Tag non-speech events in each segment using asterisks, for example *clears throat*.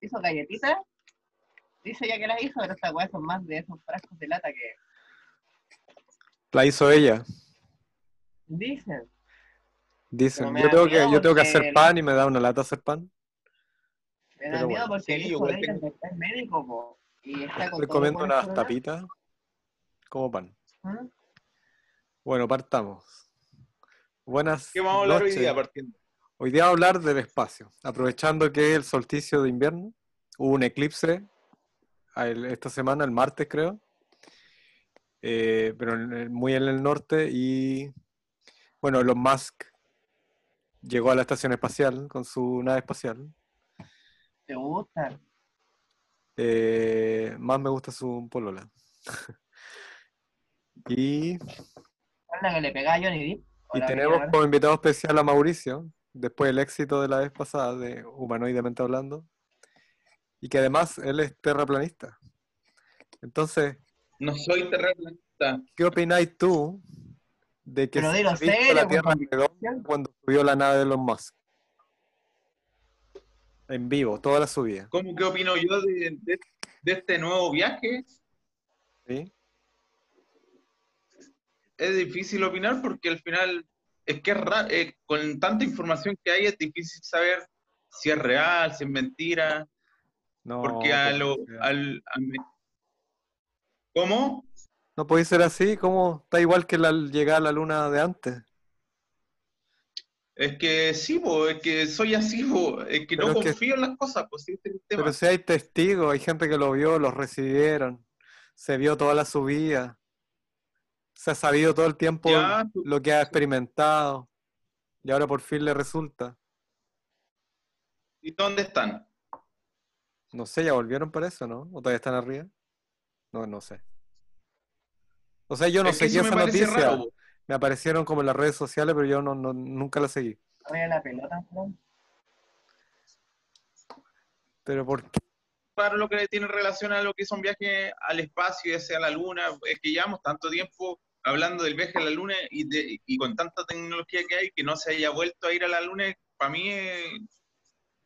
hizo galletitas. Dice ya que las hizo, pero estas weas son más de esos frascos de lata que La hizo ella. dicen. Dicen, yo tengo que, yo tengo que hacer pan y me da una lata hacer pan. Me da Pero miedo bueno, porque el sí, hijo igual de ella tengo- es médico, po, y está con comiendo unas tapitas como pan. ¿Mm? Bueno, partamos. Buenas ¿Qué vamos a hablar hoy noches. día partiendo? Hoy día vamos a hablar del espacio, aprovechando que es el solsticio de invierno. Hubo un eclipse esta semana, el martes creo, eh, pero muy en el norte y bueno, Elon Musk llegó a la estación espacial con su nave espacial. ¿Te gusta? Eh, más me gusta su polola. *laughs* y, ¿Es la que le pegaba a Johnny Depp? ¿O y tenemos quiere como invitado especial a Mauricio, después del éxito de la vez pasada de Humanoidemente Hablando, y que además él es terraplanista. Entonces, No soy terraplanista. ¿qué opináis tú de que Pero se dilo ha visto serio, la Tierra redonda cuando subió la nave de Elon Musk? En vivo, toda la subida. ¿Cómo que opino yo de, de- de este nuevo viaje? ¿sí? Es difícil opinar porque al final es que es eh, con tanta información que hay es difícil saber si es real, si es mentira, No, porque a lo... al- a me- ¿Cómo? no puede ser así, ¿cómo? Está igual que la llegada a la luna de antes. Es que sí, po, es que soy así, po, es que Pero no es que- confío en las cosas, pues sí, este. Pero si hay testigos, hay gente que lo vio, los recibieron, se vio toda la subida, se ha sabido todo el tiempo Ya, lo que ha experimentado y ahora por fin le resulta. ¿Y dónde están? No sé, ya volvieron para eso, ¿no? ¿O todavía están arriba? No, no sé. O sea, yo no Es seguí me esa noticia. raro. Me aparecieron como en las redes sociales, pero yo no, no- nunca la seguí. La pelota. Pero ¿por qué? raro lo que tiene relación a lo que son viajes al espacio, ya sea a la luna, es que llevamos tanto tiempo hablando del viaje a la luna y, de- y con tanta tecnología que hay que no se haya vuelto a ir a la luna, para mí es,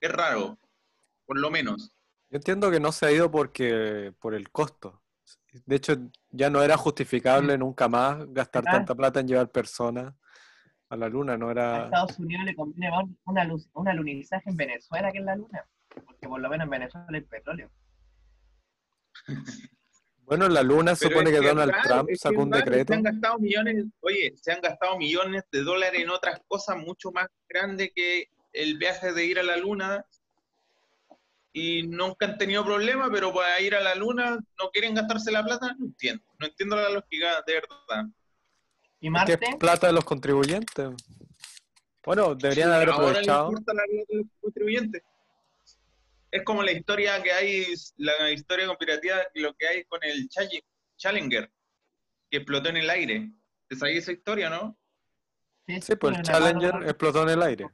es raro, por lo menos. Yo entiendo que no se ha ido porque por el costo. De hecho, ya no era justificable nunca más gastar Ah. tanta plata en llevar personas a la luna, no A era... Estados Unidos le conviene más una, luz- un alunizaje en Venezuela que en la Luna. Porque por lo menos en Venezuela hay petróleo. *laughs* Bueno, en la luna Pero supone es que es Donald raro, Trump que sacó un raro, decreto. Se han gastado millones, oye, se han gastado millones de dólares en otras cosas mucho más grandes que el viaje de ir a la luna y nunca han tenido problema, pero para ir a la luna no quieren gastarse la plata, no entiendo, no entiendo la lógica de verdad. ¿Y que Marte? es plata de los contribuyentes. Bueno, deberían haber Ahora le aprovechado. importa la plata de los contribuyentes. Es como la historia que hay, la historia conspirativa, lo que hay con el Chall- Challenger, que explotó en el aire. ¿Te sabías esa historia, no? Sí, pues el Challenger explotó en el aire.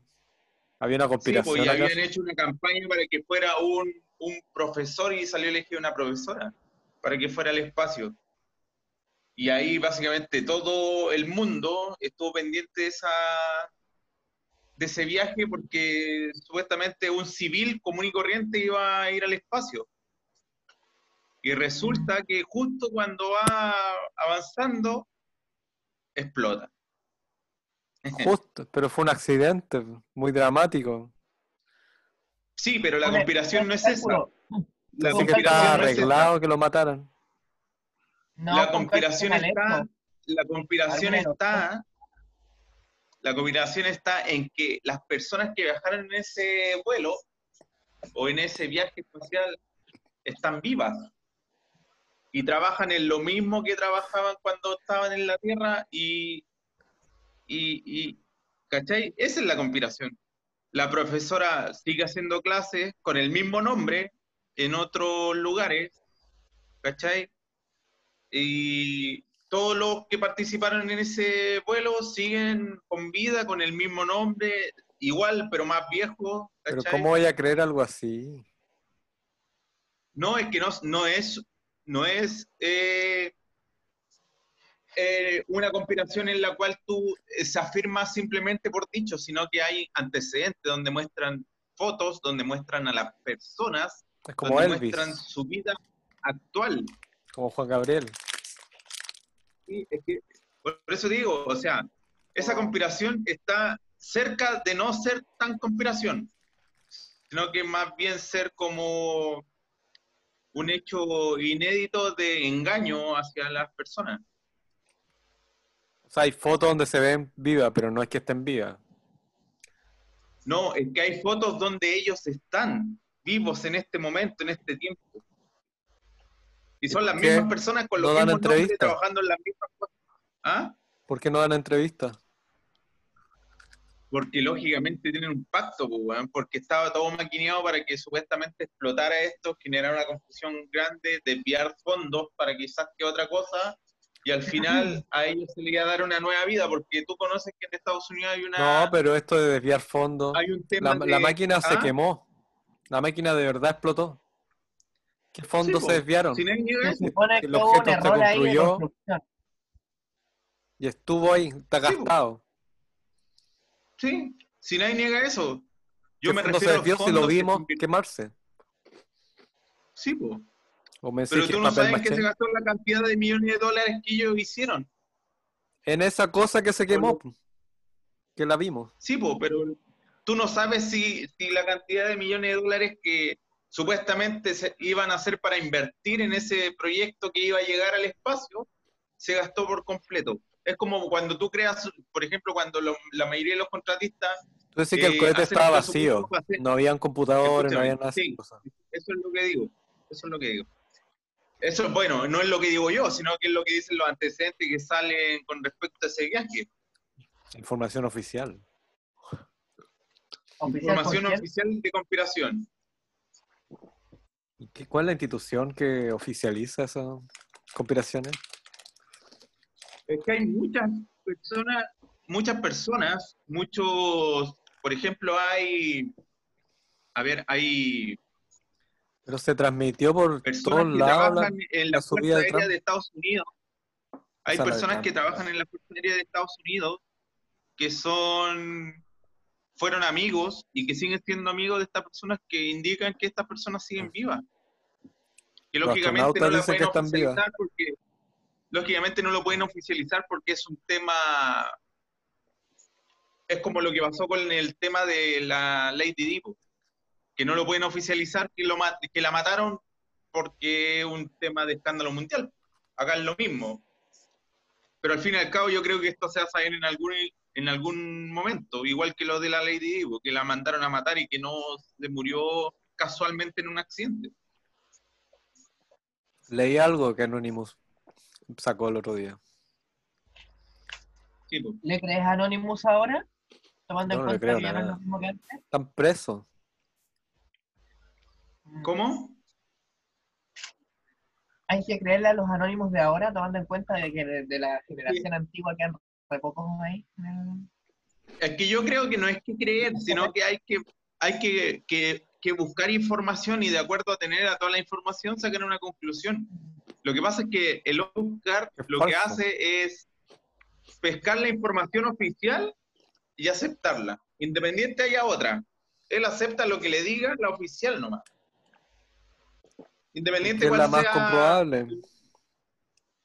Había una Sí, conspiración. pues y habían hecho una campaña para que fuera un, un profesor y salió elegida una profesora para que fuera al espacio. Y ahí básicamente todo el mundo estuvo pendiente de, esa, de ese viaje porque supuestamente un civil común y corriente iba a ir al espacio. Y resulta que justo cuando va avanzando, explota. *laughs* Justo, pero fue un accidente muy dramático. Sí, pero la conspiración no es esa. La Así que conspiración estaba no es esa. arreglado que lo mataran. No, la con conspiración está, la conspiración está, la conspiración está en que las personas que viajaron en ese vuelo o en ese viaje espacial están vivas y trabajan en lo mismo que trabajaban cuando estaban en la Tierra y, y, y ¿cachai? Esa es la conspiración. La profesora sigue haciendo clases con el mismo nombre en otros lugares, ¿cachai? y todos los que participaron en ese vuelo siguen con vida, con el mismo nombre, igual, pero más viejo. Pero. ¿cómo voy a creer algo así? No, es que no, no es, no es eh, eh, una conspiración en la cual tú eh, se afirmas simplemente por dicho, sino que hay antecedentes donde muestran fotos, donde muestran a las personas Es como donde Elvis, muestran su vida actual. como Juan Gabriel. Sí, es que- por eso digo, o sea, esa conspiración está cerca de no ser tan conspiración, sino que más bien ser como un hecho inédito de engaño hacia las personas. O sea, hay fotos donde se ven vivas, pero no es que estén vivas. No, es que hay fotos donde ellos están vivos en este momento, en este tiempo. Y son las mismas personas con los ¿No mismos nombres trabajando en las mismas cosas. ¿Ah? ¿Por qué no dan entrevistas? Porque lógicamente tienen un pacto, pues, porque estaba todo maquineado para que supuestamente explotara esto, generar una confusión grande, desviar fondos para quizás que otra cosa, y al final *clears throat* a ellos se les iba a dar una nueva vida, porque tú conoces que en Estados Unidos hay una No, pero esto de desviar fondos. hay un tema La, de- la máquina se ¿Ah? quemó. La máquina de verdad explotó. ¿Qué fondos Sí, se desviaron? Si nadie niega *laughs* Se eso. supone que el hubo un objeto se error ahí de construyó. Y estuvo ahí, está Sí, gastado. Sí, si nadie niega eso. Yo ¿Qué me refiero se a los desvió si lo fondos que vimos se quemarse? Sí, po. O me pero que tú no papel sabes que maché. se gastó la cantidad de millones de dólares que ellos hicieron. En esa cosa que se quemó, que la vimos. Sí, po, pero tú no sabes si, si la cantidad de millones de dólares que supuestamente se iban a hacer para invertir en ese proyecto que iba a llegar al espacio, se gastó por completo. Es como cuando tú creas, por ejemplo, cuando lo- la mayoría de los contratistas, Tú decís que el Eh, cohete estaba vacío. hacer- No habían computadores, no Escúchame, había nada sí. eso es lo que digo, eso es lo que digo. Eso, bueno, no es lo que digo yo, sino que es lo que dicen los antecedentes que salen con respecto a ese viaje. Información oficial. Información oficial de conspiración. ¿Y qué- ¿Cuál es la institución que oficializa esas conspiraciones? Es que hay muchas personas, muchas personas, muchos, por ejemplo, hay, a ver, hay Pero se transmitió por personas todos que lados. la- trabajan en la la Fuerza de Aérea de Estados Unidos. Hay Esa personas que trabajan en la Fuerza Aérea de Estados Unidos que son, fueron amigos y que siguen siendo amigos de estas personas que indican que estas personas siguen vivas. Que lógicamente no la pueden oficializar porque lógicamente no lo pueden oficializar porque es un tema es como lo que pasó con el tema de la Lady Di, po, que no lo pueden oficializar que lo que la mataron porque es un tema de escándalo mundial. Acá es lo mismo. Pero al fin y al cabo yo creo que esto se va a saber en algún en algún momento, igual que lo de la Lady Di, po, que la mandaron a matar y que no se murió casualmente en un accidente. Leí algo que Anonymous sacó el otro día. Sí. ¿Le crees a Anonymous ahora? Tomando No, en no le cuenta creo que ya no es nada. lo mismo que antes. Están presos. Mm. ¿Cómo? Hay que creerle a los anónimos de ahora, tomando en cuenta de que de, de la generación antigua quedan re pocos ahí. Es que yo creo que no es que creer, sino que hay que, hay que, que- que buscar información y de acuerdo a tener a toda la información sacar una conclusión. Lo que pasa es que el Oscar Es lo que hace es pescar la información oficial y aceptarla, independiente haya otra. Él acepta lo que le diga la oficial nomás. Independiente es la más sea- comprobable.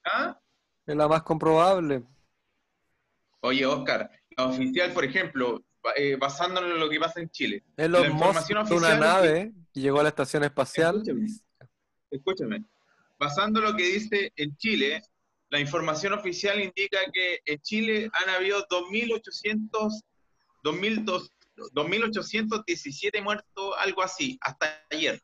¿Ah? Es la más comprobable. Oye, Oscar, la oficial, por ejemplo, eh, basándonos en lo que pasa en Chile. La Musk información hizo una oficial es que- nave y llegó a la estación espacial. Escúchame. Escúchame. Basando lo que dice en Chile, la información oficial indica que en Chile han habido 2.800, 2.200 2.817 muertos, algo así, hasta ayer.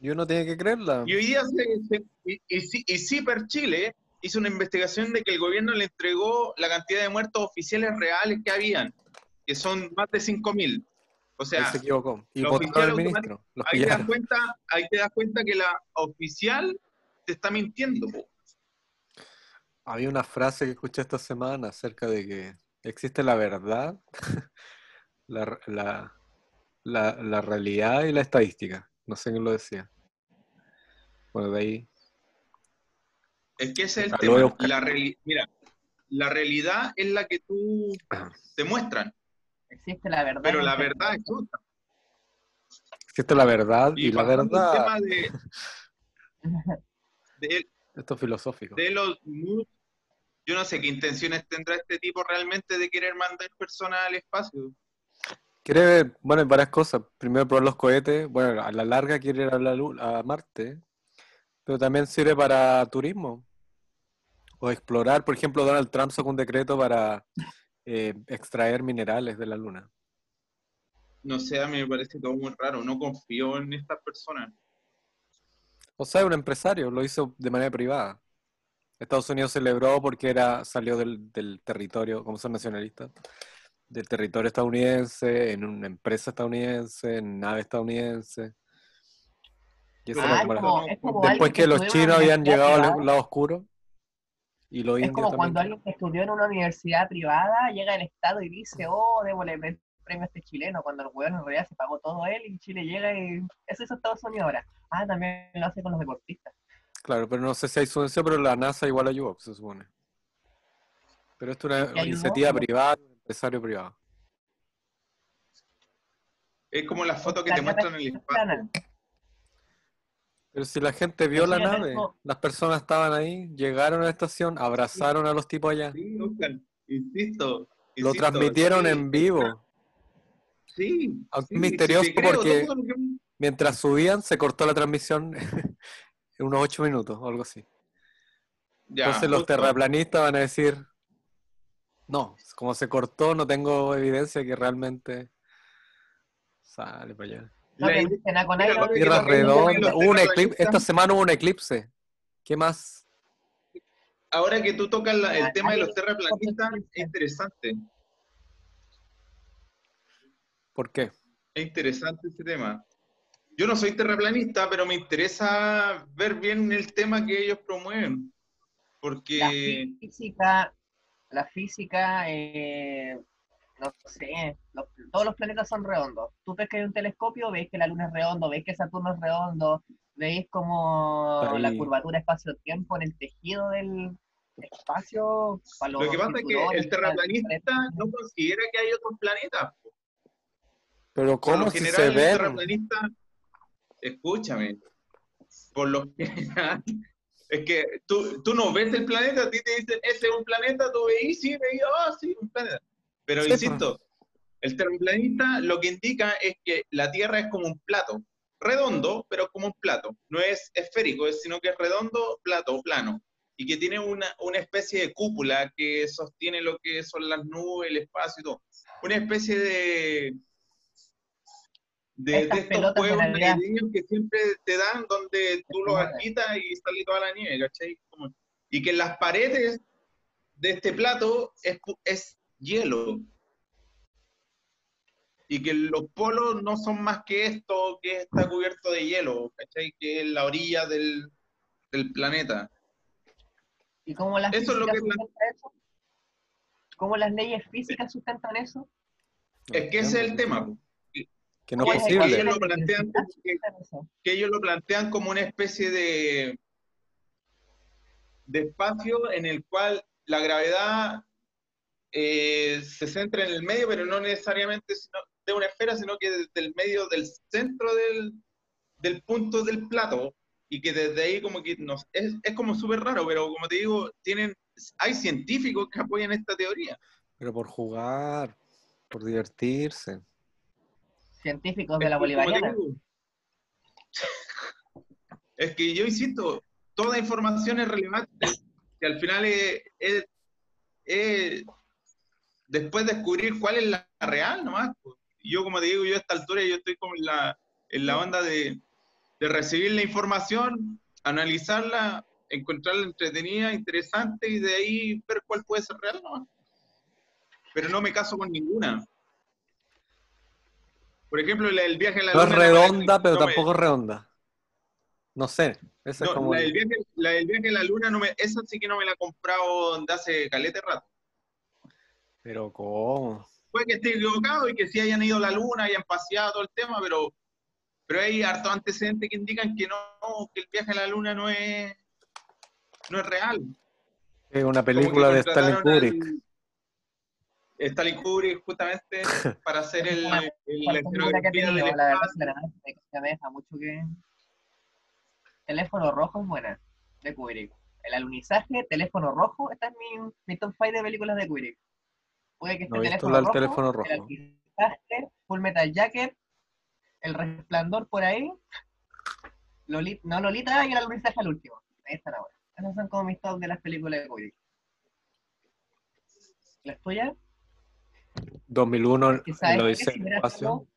Y uno tiene que creerla. Y hoy día se, se- y, y, y CIPER Chile hizo una investigación de que el gobierno le entregó la cantidad de muertos oficiales reales que habían, que son más de 5.000. O sea, se equivocó. Y al ministro. Los ahí te das cuenta, ahí te das cuenta que la oficial te está mintiendo. po. Había una frase que escuché esta semana acerca de que existe la verdad, *laughs* la, la, la, la realidad y la estadística. No sé quién lo decía. Bueno, de ahí. Es que ese es el Ah, tema. La Mira, la realidad es la que tú te muestran, Existe la verdad. pero la el verdad es otra. Es la verdad y, la verdad, tema de, *laughs* de, esto es filosófico. de los moods, yo no sé qué intenciones tendrá este tipo realmente de querer mandar personas al espacio. Quiere ver, bueno, hay varias cosas. Primero probar los cohetes. Bueno, a la larga quiere ir a, la a Marte. Pero también sirve para turismo. O explorar. Por ejemplo, Donald Trump sacó un decreto para eh, extraer minerales de la Luna. No sé, a mí me parece todo muy raro. No confío en estas personas. O sea, un empresario, lo hizo de manera privada. Estados Unidos celebró porque era, salió del, del territorio, como son nacionalistas, del territorio estadounidense, en una empresa estadounidense, en nave estadounidense. Y Ah, como es la- como, es como Después que los chinos habían llegado al lado oscuro y los Es como cuando también. alguien que estudió en una universidad privada llega al Estado y dice, oh, démosle el premio a este chileno, cuando el weón en realidad se pagó todo él y Chile llega y eso hizo Estados Unidos ahora. Ah, también lo hace con los deportistas. Claro, pero no sé si hay subvención, pero la NASA igual ayudó, se supone. Pero esto es una iniciativa privada, un empresario privado. Es como las fotos que La te muestran en el es espacio. Pero si la gente vio la nave, las personas estaban ahí, llegaron a la estación, abrazaron a los tipos allá, Sí, Oscar, insisto. lo transmitieron sí, en vivo. Sí. Aunque sí, es misterioso sí te creo porque- todo Mientras subían, se cortó la transmisión *laughs* en unos ocho minutos o algo así. Ya, Entonces los justo. terraplanistas van a decir, no, como se cortó, no tengo evidencia que realmente sale para allá. No, La idea- dicen, ah, con Tierra redonda. un eclipse, esta semana hubo un eclipse. ¿Qué más? Ahora que tú tocas la- el Ah, tema de los terraplanistas, es interesante. ¿Por qué? Es interesante ese tema. Yo no soy terraplanista, pero me interesa ver bien el tema que ellos promueven. La Porque física, la física, eh, no sé, los- todos los planetas son redondos. Tú ves que hay un telescopio, veis que la Luna es redondo, veis que Saturno es redondo, veis como Ahí. la curvatura espacio-tiempo en el tejido del espacio. para lo que pasa es que el terraplanista no considera que hay otros planetas. Pero ¿cómo se general, el ven? terraplanista, escúchame, por lo general, *laughs* es que tú, tú no ves el planeta, a ti te dicen, ese es un planeta, tú veis, sí, veis, ah, sí, un planeta. Pero Sí, insisto, el terraplanista lo que indica es que la Tierra es como un plato, redondo, pero como un plato. No es esférico, es- sino que es redondo, plato, plano. Y que tiene una, una especie de cúpula que sostiene lo que son las nubes, el espacio y todo. Una especie de, de, de estos juegos navideños que siempre te dan donde tú los agitas y sale toda la nieve, ¿cachai? Y que en las paredes de este plato es, es hielo. Y que los polos no son más que esto que está cubierto de hielo, ¿cachai? Que es la orilla del, del planeta. ¿Y cómo las Eso es lo físicas que- sustentan eso? ¿Cómo las leyes físicas sustentan eso? Es que ese es el tema. Que no ¿Cómo es Ellos posible. leyes lo plantean como que, que ellos lo plantean como una especie de, de espacio en el cual la gravedad eh, se centra en el medio, pero no necesariamente sino- de una esfera, sino que desde el medio del centro del, del punto del plato, y que desde ahí como que nos, es, es como súper raro, pero como te digo, tienen, hay científicos que apoyan esta teoría. Pero por jugar, por divertirse. Científicos de la Es bolivariana. digo, Es que yo insisto, toda información es relevante. Que al final es, es- es después descubrir cuál es la real nomás. Yo, como te digo, yo a esta altura yo estoy como en la, en la onda de, de recibir la información, analizarla, encontrarla entretenida, interesante y de ahí ver cuál puede ser real nomás. Pero no me caso con ninguna. Por ejemplo, la del viaje a la No es luna. redonda, pero no tampoco es redonda. No sé. Esa es como. la, del el- viaje, la del viaje a la luna, no me, esa sí que no me la he comprado de hace calete rato. Pero ¿cómo? Puede que esté equivocado y que sí hayan ido a la luna, hayan paseado todo el tema, pero, pero hay hartos antecedentes que indican que no, que el viaje a la luna no es, no es real. Es una película de Stanley Kubrick. al- Stanley Kubrick justamente *laughs* para hacer el, el, la Cualquier que del la verdad que me deja mucho que. Teléfono rojo es buena, de Kubrick. El alunizaje, teléfono rojo, esta es mi, mi top 5 de películas de Kubrick. Puede que esté No teléfono rojo, teléfono el rojo. Full Metal Jacket, el resplandor por ahí, Lolita, no Lolita y el alunizaje al último. Ahí están ahora. Esos son como mis top de las películas de Kubrick. ¿Las tuyas? 2001, Que sabes el que Odisea si del hubiera Espacio. sido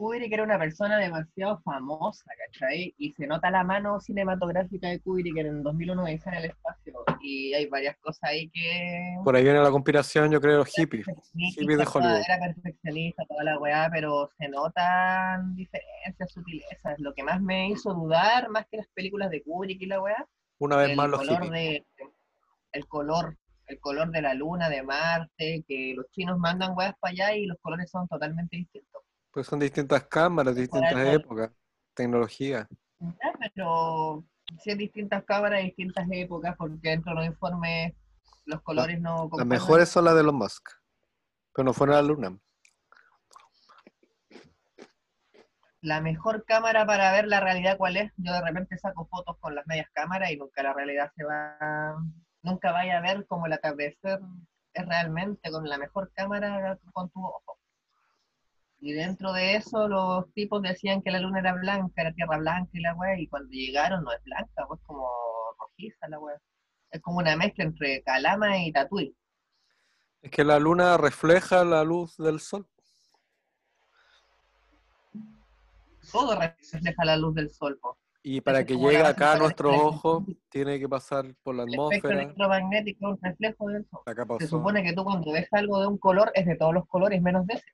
Kubrick era una persona demasiado famosa, ¿cachai? Y se nota la mano cinematográfica de Kubrick en 2001 de en el espacio. Y hay varias cosas ahí que... Por ahí viene la conspiración, yo creo, los hippies. perfeccionista, hippies de Hollywood. Era perfeccionista toda la weá, pero se notan diferencias, sutilezas. Lo que más me hizo dudar, más que las películas de Kubrick y la weá, Una vez el más los color de el color el color de la luna de Marte que los chinos mandan weas para allá y los colores son totalmente distintos Pues son distintas cámaras, distintas épocas, tecnología. Ya, pero si es distintas cámaras distintas épocas porque dentro de los informes los colores no Las mejores son las de los Musk. Pero no fueron a la luna. la mejor cámara para ver la realidad cuál es yo de repente saco fotos con las medias cámaras y nunca la realidad se va nunca vaya a ver como el atardecer es realmente con la mejor cámara con tu ojo Y dentro de eso los tipos decían que la luna era blanca, era tierra blanca y la weá, y cuando llegaron no es blanca, pues como rojiza la weá. Es como una mezcla entre Calama y Tatuí. Es que la luna refleja la luz del sol. Todo refleja la luz del sol, po. Y para que llegue acá a nuestros el- ojos, tiene que pasar por la El atmósfera, electromagnético es un reflejo del sol. Se supone que tú cuando ves algo de un color es de todos los colores menos de ese.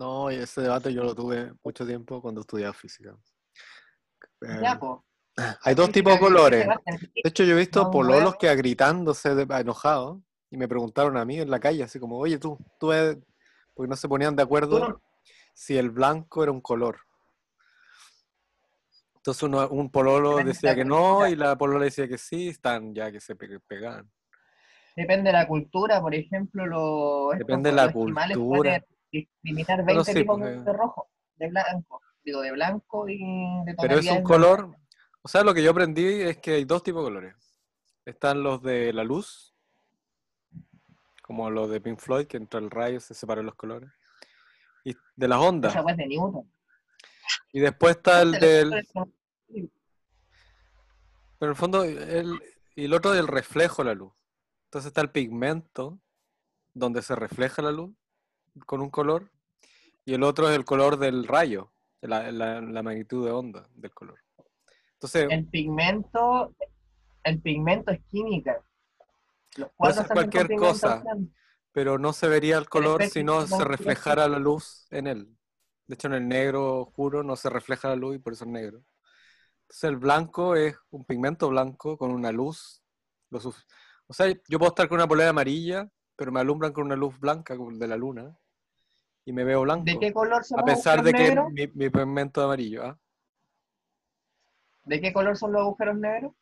No, y ese debate yo lo tuve mucho tiempo cuando estudiaba física. Eh, Ya, hay dos tipos de colores. De hecho, yo he visto No, pololos que gritándose de- enojados y me preguntaron a mí en la calle, así como, oye tú, tú ves", porque no se ponían de acuerdo no- si el blanco era un color. Entonces uno- un pololo Depende decía que no y la polola decía que sí, están ya que se pe- pegaban. Depende de la cultura, por ejemplo, los, Depende de la cultura. pueden discriminar 20 Bueno, sí, tipos porque- de rojo, de blanco, digo, de blanco y de Pero es un color, o sea, lo que yo aprendí es que hay dos tipos de colores. Están los de la luz, como los de Pink Floyd, que entra el rayo, se separan los colores. Y de las ondas. Esa weá es de Newton. Y después está el del, pero en el fondo, el, y el otro del reflejo de la luz. Entonces está el pigmento, donde se refleja la luz con un color, y el otro es el color del rayo, la, la- la magnitud de onda del color. Entonces, El pigmento, el pigmento es química. Los Puede ser cualquier cosa. pero no se vería el color si no se reflejara la luz en él. De hecho, en el negro oscuro no se refleja la luz y por eso es negro. Entonces, el blanco es un pigmento blanco con una luz. o sea, yo puedo estar con una polera amarilla, pero me alumbran con una luz blanca, como de la luna, y me veo blanco. ¿De qué color son a los pesar de que negros? mi, mi pigmento es amarillo. ¿ah? ¿De qué color son los agujeros negros?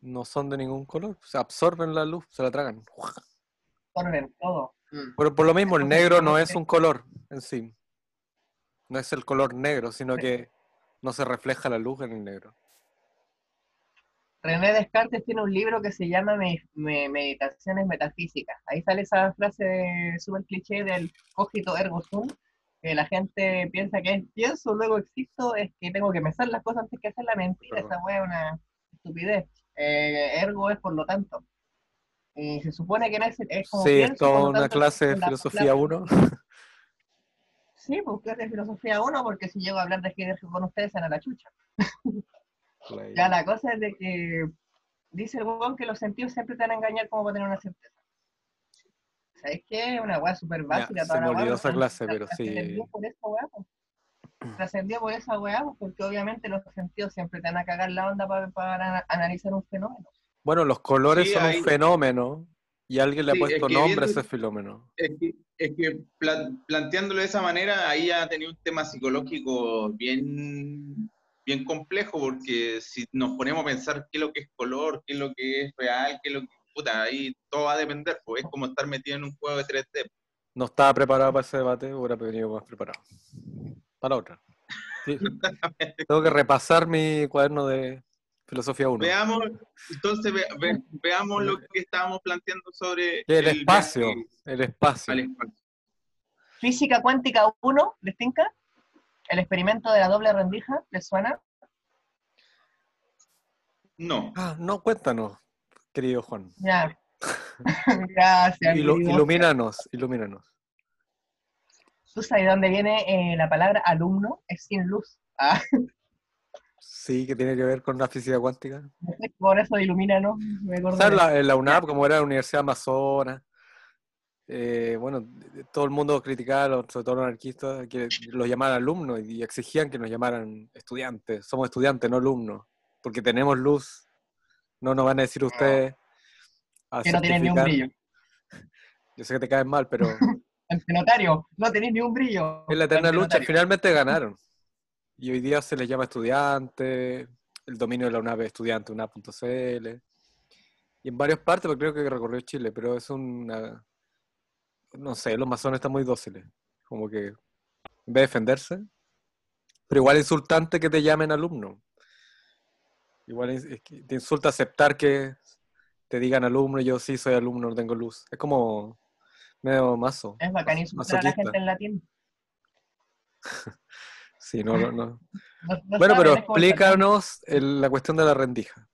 No son de ningún color. Se absorben la luz, se la tragan. Son en todo. Mm. Por, por lo mismo, el negro ¿cómo no es un color en sí. No es el color negro, sino que no se refleja la luz en el negro. René Descartes tiene un libro que se llama Me- Me- Meditaciones Metafísicas. Ahí sale esa frase súper cliché del cogito ergo sum, que la gente piensa que es pienso, luego existo, es que tengo que pensar las cosas antes que hacer la mentira. Esa wea es una estupidez. Eh, ergo es por lo tanto. Y se supone que no es, es como Sí, pienso, es toda una tanto, clase de filosofía la- 1. Sí, porque es de filosofía 1, porque si llego a hablar de Heidegger con ustedes, se a la chucha. *laughs* Ya la cosa es de que dice el weón que los sentidos siempre te van a engañar como para tener una certeza. ¿Sabes qué? Es una weá súper básica. se toda me la weá, olvidó esa clase, pero sí. Trascendió por esa weá, po. Trascendió por esa weá, po, porque obviamente los sentidos siempre te van a cagar la onda para, para ana- analizar un fenómeno. Bueno, los colores Sí, son hay- un fenómeno y alguien le ha puesto es que nombre a ese fenómeno. Es que, es que plan- planteándolo de esa manera, ahí ya tenía un tema psicológico bien, bien complejo, porque si nos ponemos a pensar qué es lo que es color, qué es lo que es real, qué es lo que... puta, ahí todo va a depender, pues es como estar metido en un juego de 3D. No estaba preparado para ese debate, hubiera venido más preparado. Para otra. Sí. Tengo que repasar mi cuaderno de filosofía 1. Veamos, entonces ve- ve- veamos lo que estábamos planteando sobre El espacio, el espacio. al espacio. Física cuántica 1, ¿les tinca? El experimento de la doble rendija, ¿les suena? No, Ah, no, cuéntanos, querido Juan. Ya. *laughs* Gracias. Ilu- ilumínanos, ilumínanos. ¿Tú sabes de dónde viene eh, la palabra alumno? Es sin luz. Ah, Sí, que tiene que ver con la física cuántica. por eso ilumínanos. Me. ¿Sabes? La, la UNAP, como era la Universidad Amazonas, eh, bueno, todo el mundo criticaba, sobre todo los anarquistas, que los llamaran alumnos y exigían que nos llamaran estudiantes. Somos estudiantes, no alumnos, porque tenemos luz. No nos van a decir ustedes. a que no tienen ni un brillo. *laughs* Yo sé que te caen mal, pero *laughs* Ante notario, no tenéis ni un brillo. en la eterna lucha finalmente ganaron. Y hoy día se les llama estudiante, el dominio de la UNAP es estudiante, UNAP.cl. Y en varias partes, porque creo que recorrió Chile, pero es una... No sé, los masones están muy dóciles. Como que en vez de defenderse, pero igual es insultante que te llamen alumno. Igual es, que te insulta aceptar que te digan alumno, yo sí soy alumno, no tengo luz. Es como medio mazo. Es bacán insultar a la gente en latín. *laughs* Sí, no, no, no. *laughs* No- no Bueno, pero explícanos el- la cuestión de la rendija.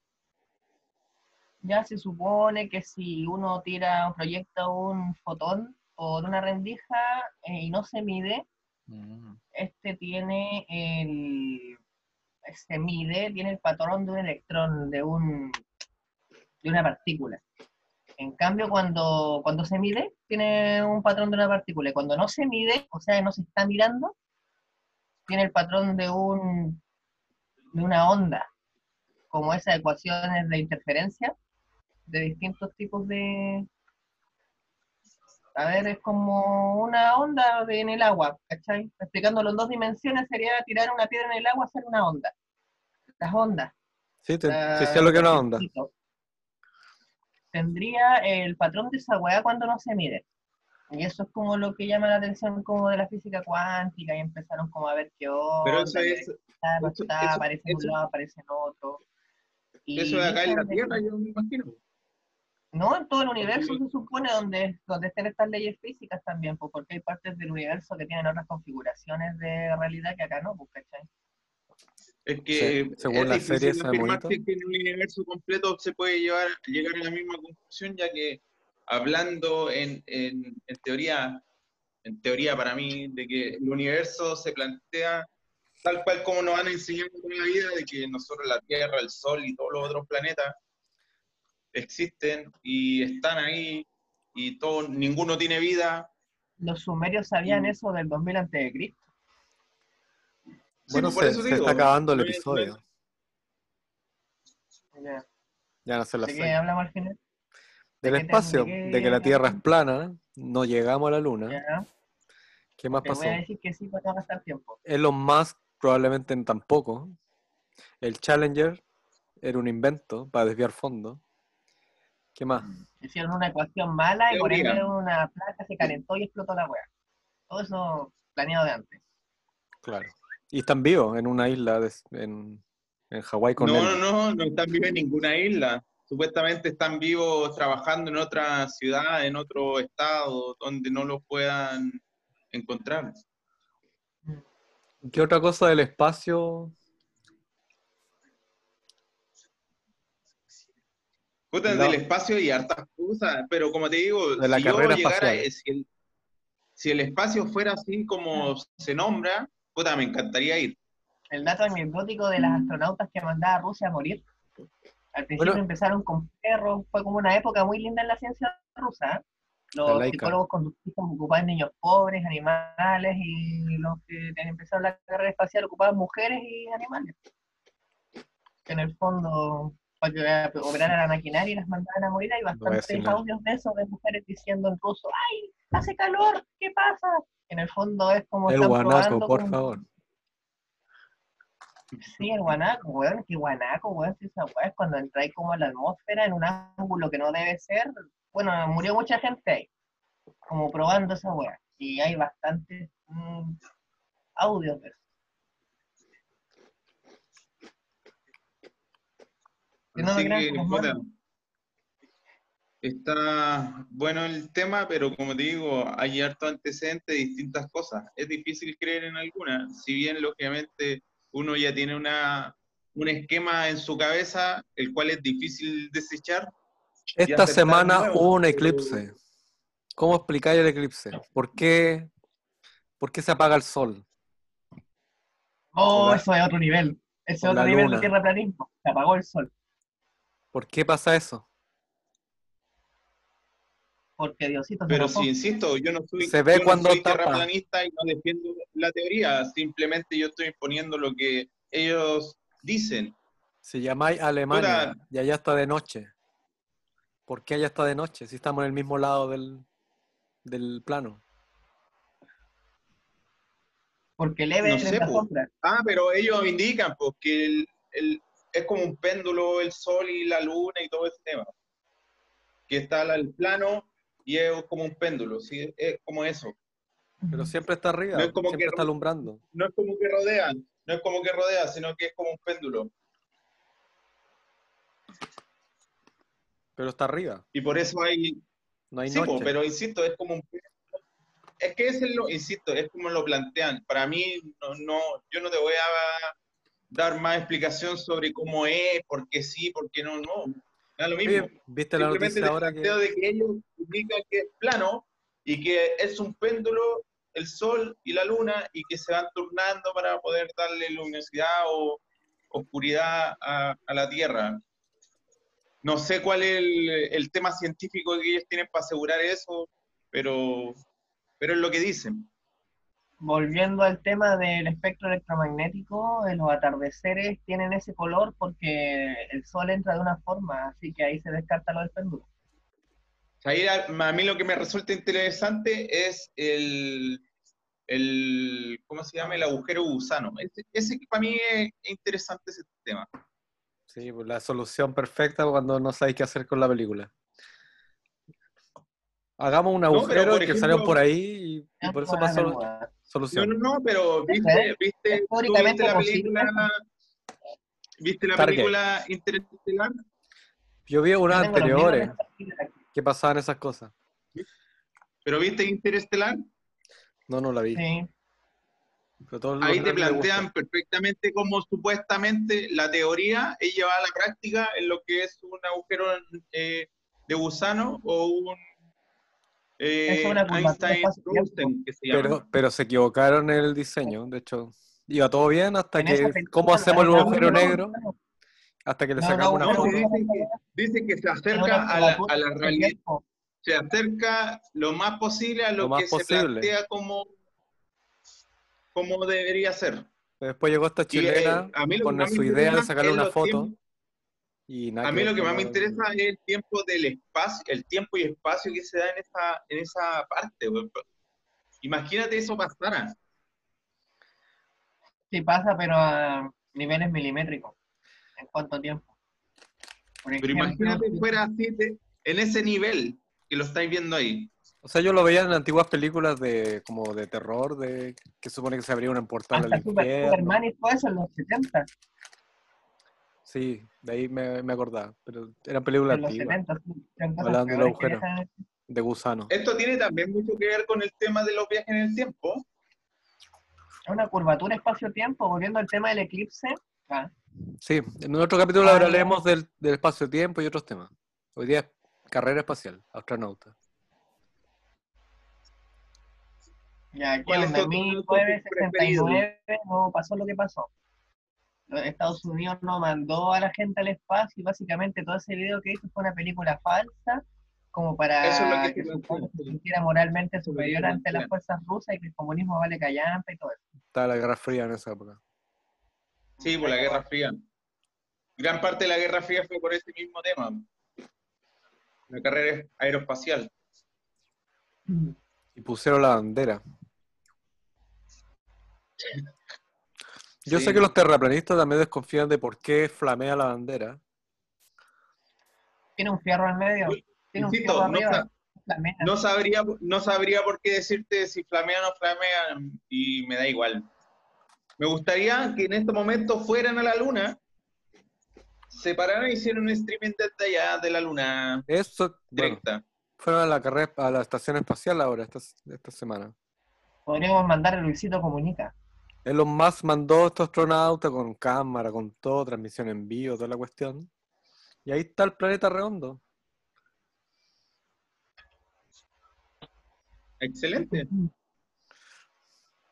Ya se supone que si uno tira o proyecta un fotón por una rendija eh, y no se mide, este tiene el se mide, tiene el patrón de un electrón, de un de una partícula. En cambio, cuando, cuando se mide, tiene un patrón de una partícula. Y cuando no se mide, o sea, no se está mirando, tiene el patrón de un de una onda, como esas ecuaciones de interferencia de distintos tipos de... A ver, es como una onda en el agua, ¿cachai? Explicándolo en dos dimensiones sería tirar una piedra en el agua, hacer una onda. Las ondas. Sí, te, la- sí sé lo que es una onda. Tendría el patrón de esa weá cuando no se mide. Y eso es como lo que llama la atención como de la física cuántica y empezaron como a ver qué onda. pero eso que es, está, no está, eso- aparece en eso- un lado, aparece en otro. Y eso de acá en la Tierra, yo me imagino. No, en todo el universo se supone donde, donde estén estas leyes físicas también, pues, porque hay partes del universo que tienen otras configuraciones de realidad que acá no, pues, ¿cachai? Es que Sí, según es la serie afirmar que en el universo completo se puede llevar, llegar a la misma conclusión, ya que hablando en, en, en teoría, en teoría para mí, de que el universo se plantea tal cual como nos han enseñado toda la vida, de que nosotros la Tierra, el Sol y todos los otros planetas existen y están ahí y todo, ninguno tiene vida. Los sumerios sabían Mm. eso del 2000 antes de Cristo. Sí, Bueno, pues, por se, eso se digo, está acabando el episodio. Ya. Ya no sé la ¿De sé. qué hablamos al final? Del ¿De qué te- espacio, de que la Tierra es plana, no llegamos a la Luna. Ya. ¿Qué más Te pasó? voy a decir que sí, para no gastar tiempo. Elon Musk probablemente tampoco. El Challenger era un invento para desviar fondos. ¿Qué más? Hicieron una ecuación mala y por ende una placa se calentó y explotó la wea. Todo eso planeado de antes. Claro. Y están vivos en una isla de- en, en Hawái con No, él. no, no, no están vivos en ninguna isla. Supuestamente están vivos trabajando en otra ciudad, en otro estado, donde no los puedan encontrar. ¿Qué otra cosa del espacio? Puta, No. del espacio y hartas cosas, pero como te digo, De la si yo carrera llegara, eh, si el, si el espacio fuera así como se nombra, puta, me encantaría ir. El dato anecdótico de las astronautas que mandaba a Rusia a morir. Al principio Bueno. empezaron con perros, fue como una época muy linda en la ciencia rusa. ¿eh? Los psicólogos conductistas ocupaban niños pobres, animales, y los que empezaron la carrera espacial ocupaban mujeres y animales. Que en el fondo, para que operaran la maquinaria y las mandaban a morir, hay bastantes audios de eso, de mujeres diciendo en ruso, ¡ay, hace calor! ¿Qué pasa? En el fondo es como El guanaco, por favor. Sí, el guanaco, weón, que guanaco, weón, si esa weá es cuando entráis como a la atmósfera en un ángulo que no debe ser. Bueno, murió mucha gente ahí, como probando esa weá. Y hay bastantes mm, audios de eso. Que no me Así que, puta, está bueno el tema, pero como te digo, hay harto antecedentes de distintas cosas. Es difícil creer en algunas, si bien lógicamente uno ya tiene una, un esquema en su cabeza, el cual es difícil desechar. Esta semana nuevo, hubo un pero- eclipse. ¿Cómo explicáis el eclipse? ¿Por qué, ¿Por qué se apaga el sol? Oh, Hola. eso es otro nivel. Ese otro nivel de tierraplanismo. Se apagó el sol. ¿Por qué pasa eso? Porque Diosito Pero si insisto, yo no soy, Se ve yo no cuando soy tapa. terraplanista y no defiendo la teoría, simplemente yo estoy imponiendo lo que ellos dicen. Si llamáis a Alemania Puta. y allá está de noche, ¿por qué allá está de noche? Si estamos en el mismo lado del, del plano. Porque leve No sé, la po. sombra. Ah, pero ellos indican pues, que el- el- es como un péndulo el sol y la luna y todo ese tema. Que está al- el plano y es como un péndulo, ¿sí? es como eso. Pero siempre está arriba, No es como siempre que- está alumbrando. No es como que rodea, no es como que rodea, sino que es como un péndulo. Pero está arriba, Y por eso hay, no hay Sí, noche. pero insisto, es como un... Es que es lo, insisto, es como lo plantean. Para mí, no, no, yo no te voy a dar más explicación sobre cómo es, por qué sí, por qué no, no. Da lo mismo. Oye, ¿Viste la noticia ahora que de que ellos indican que es plano y que es un péndulo el sol y la luna y que se van turnando para poder darle luminosidad o oscuridad a, a la Tierra. No sé cuál es el, el tema científico que ellos tienen para asegurar eso, pero, pero es lo que dicen. Volviendo al tema del espectro electromagnético, eh, los atardeceres tienen ese color porque el sol entra de una forma, así que ahí se descarta lo del péndulo. Ahí a, mí lo que me resulta interesante es el, el ¿cómo se llama? El agujero gusano. Ese, ese que para mí es interesante ese tema. sí, pues la solución perfecta cuando no sabéis qué hacer con la película. Hagamos un agujero y que salgan por ahí y, y por eso pasó. No, solución. no, no, pero viste, viste, tú viste la película, viste la Target. película Interestelar. Yo vi unas anteriores que pasaban esas cosas. Pero viste Interestelar, No, no la vi. Sí. Pero todos los ahí te plantean perfectamente cómo supuestamente la teoría es llevada a la práctica en lo que es un agujero eh, de gusano o un eh, Es una curvatura espacio-tiempo. Einstein-Rosen, que se llama. Pero, pero se equivocaron en el diseño. De hecho, iba todo bien hasta En que. película ¿Cómo hacemos el agujero negro? Hasta que le No, sacamos no, una no, foto. Dice que, dice que se acerca a la, curvatura a la realidad, se acerca lo más posible a lo, Lo más que se posible. plantea como, como debería ser. Después llegó esta Y, eh, chilena a mí lo que con su idea de sacarle una foto. tiempos- Y nada A mí lo que más me interesa es el tiempo del espacio, el tiempo y espacio que se da en esa, en esa parte. Imagínate eso pasara. Sí pasa, pero a niveles milimétricos. ¿En cuánto tiempo? Por Pero imagínate fuera así, de- en ese nivel que lo estáis viendo ahí. O sea, yo lo veía en antiguas películas de como de terror, de que supone que se abría un portal al hasta infierno. Superman y todo eso en los 70, Sí, de ahí me, me acordaba. Pero eran películas los antiguas, 70, sí, eran cosas Hablando del peores que agujero. esas. de gusano. Esto tiene también mucho que ver con el tema de los viajes en el tiempo. Es una curvatura espacio-tiempo, volviendo al tema del eclipse. ah, Sí, en otro capítulo Ah, hablaremos del, del espacio-tiempo y otros temas. Hoy día es carrera espacial, astronauta. Ya, ¿qué ¿Cuál es onda? En tu- tu 1969 no pasó lo que pasó. Estados Unidos no mandó a la gente al espacio y básicamente todo ese video que hizo fue una película falsa como para Eso es lo que que te su pueblo se sintiera moralmente superior te ante las fuerzas rusas y que el comunismo vale callampa y todo eso. Estaba la Guerra Fría en esa época. Sí, por la Guerra Fría. Gran parte de la Guerra Fría fue por ese mismo tema. La carrera aeroespacial. Y pusieron la bandera. Yo Sí. sé que los terraplanistas también desconfían de por qué flamea la bandera. Tiene un fierro al medio. Tiene un Insisto, fierro no, sa- sabría, no sabría por qué decirte si flamea o no flamea y me da igual. Me gustaría que en este momento fueran a la luna, se pararan y hicieran un streaming desde allá de la luna Eso, bueno, directa. fueron a la carrera, a la estación espacial ahora, esta, esta semana. Podríamos mandar a Luisito Comunica. Elon Musk mandó a estos astronautas con cámara, con todo, transmisión en vivo, toda la cuestión. Y ahí está el planeta redondo. Excelente.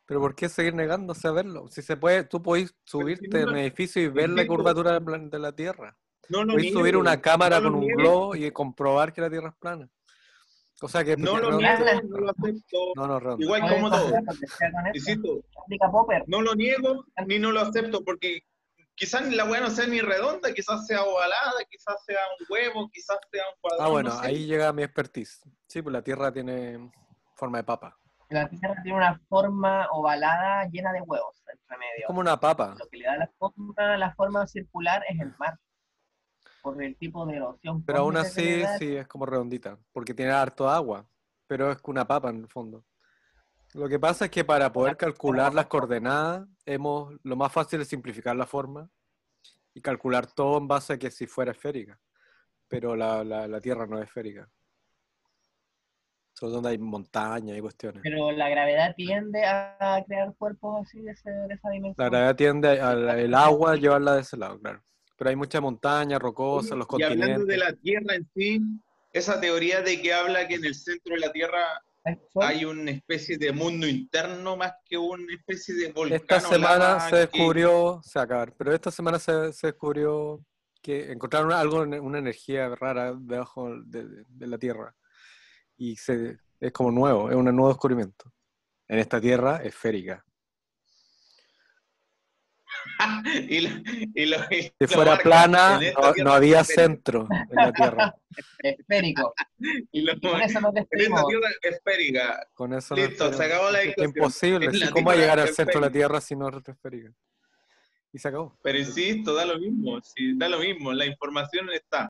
Pero ¿por qué seguir negándose a verlo? Si se puede, tú podés subirte no lo- un edificio y ver la curvatura de la Tierra. No lo Podés subir una cámara no con un globo y comprobar que la Tierra es plana. O sea que No lo no, niego, no- no lo acepto. no, no. Igual Oye, como todo. Insisto, no lo niego ni no lo acepto porque quizás la weá no sea ni redonda, quizás sea ovalada, quizás sea un huevo, quizás sea un cuadrado. Ah, bueno, no sé. ahí llega mi expertise. Sí, pues la Tierra tiene forma de papa. La Tierra tiene una forma ovalada llena de huevos entre medio. Es como una papa. Lo que le da la forma, la forma circular es el mar. Por el tipo de erosión. Pero aún así, sí, es como redondita, porque tiene harto agua, pero es una papa en el fondo. Lo que pasa es que para poder calcular las coordenadas, hemos, lo más fácil es simplificar la forma y calcular todo en base a que si fuera esférica. Pero la, la- la Tierra no es esférica. Solo donde hay montañas y cuestiones. Pero la gravedad tiende a crear cuerpos así de, ese- de esa dimensión. La gravedad tiende al agua a llevarla de ese lado, claro. Pero hay mucha montaña, rocosa, los y hablando continentes. de la Tierra en sí, esa teoría de que habla que en el centro de la Tierra hay una especie de mundo interno más que una especie de volcán. Esta semana lava se que- descubrió, se va a acabar, pero esta semana se, se descubrió que encontraron algo, una energía rara debajo de, de- de la Tierra. Y se, es como nuevo, es un nuevo descubrimiento. En esta Tierra esférica. *laughs* y lo- y lo- y Si fuera marca, plana, no, había centro en la Tierra. Esférico. *laughs* Y lo- Con eso nos en esta despedimos. Tierra esférica. Con eso no Listo, es se acabó la es discusión. imposible. *laughs* Sí, ¿Cómo va a Tierra llegar al centro de la. Tierra si no es esférica? Y se acabó. Pero insisto, da lo mismo, sí, da lo mismo, la información está.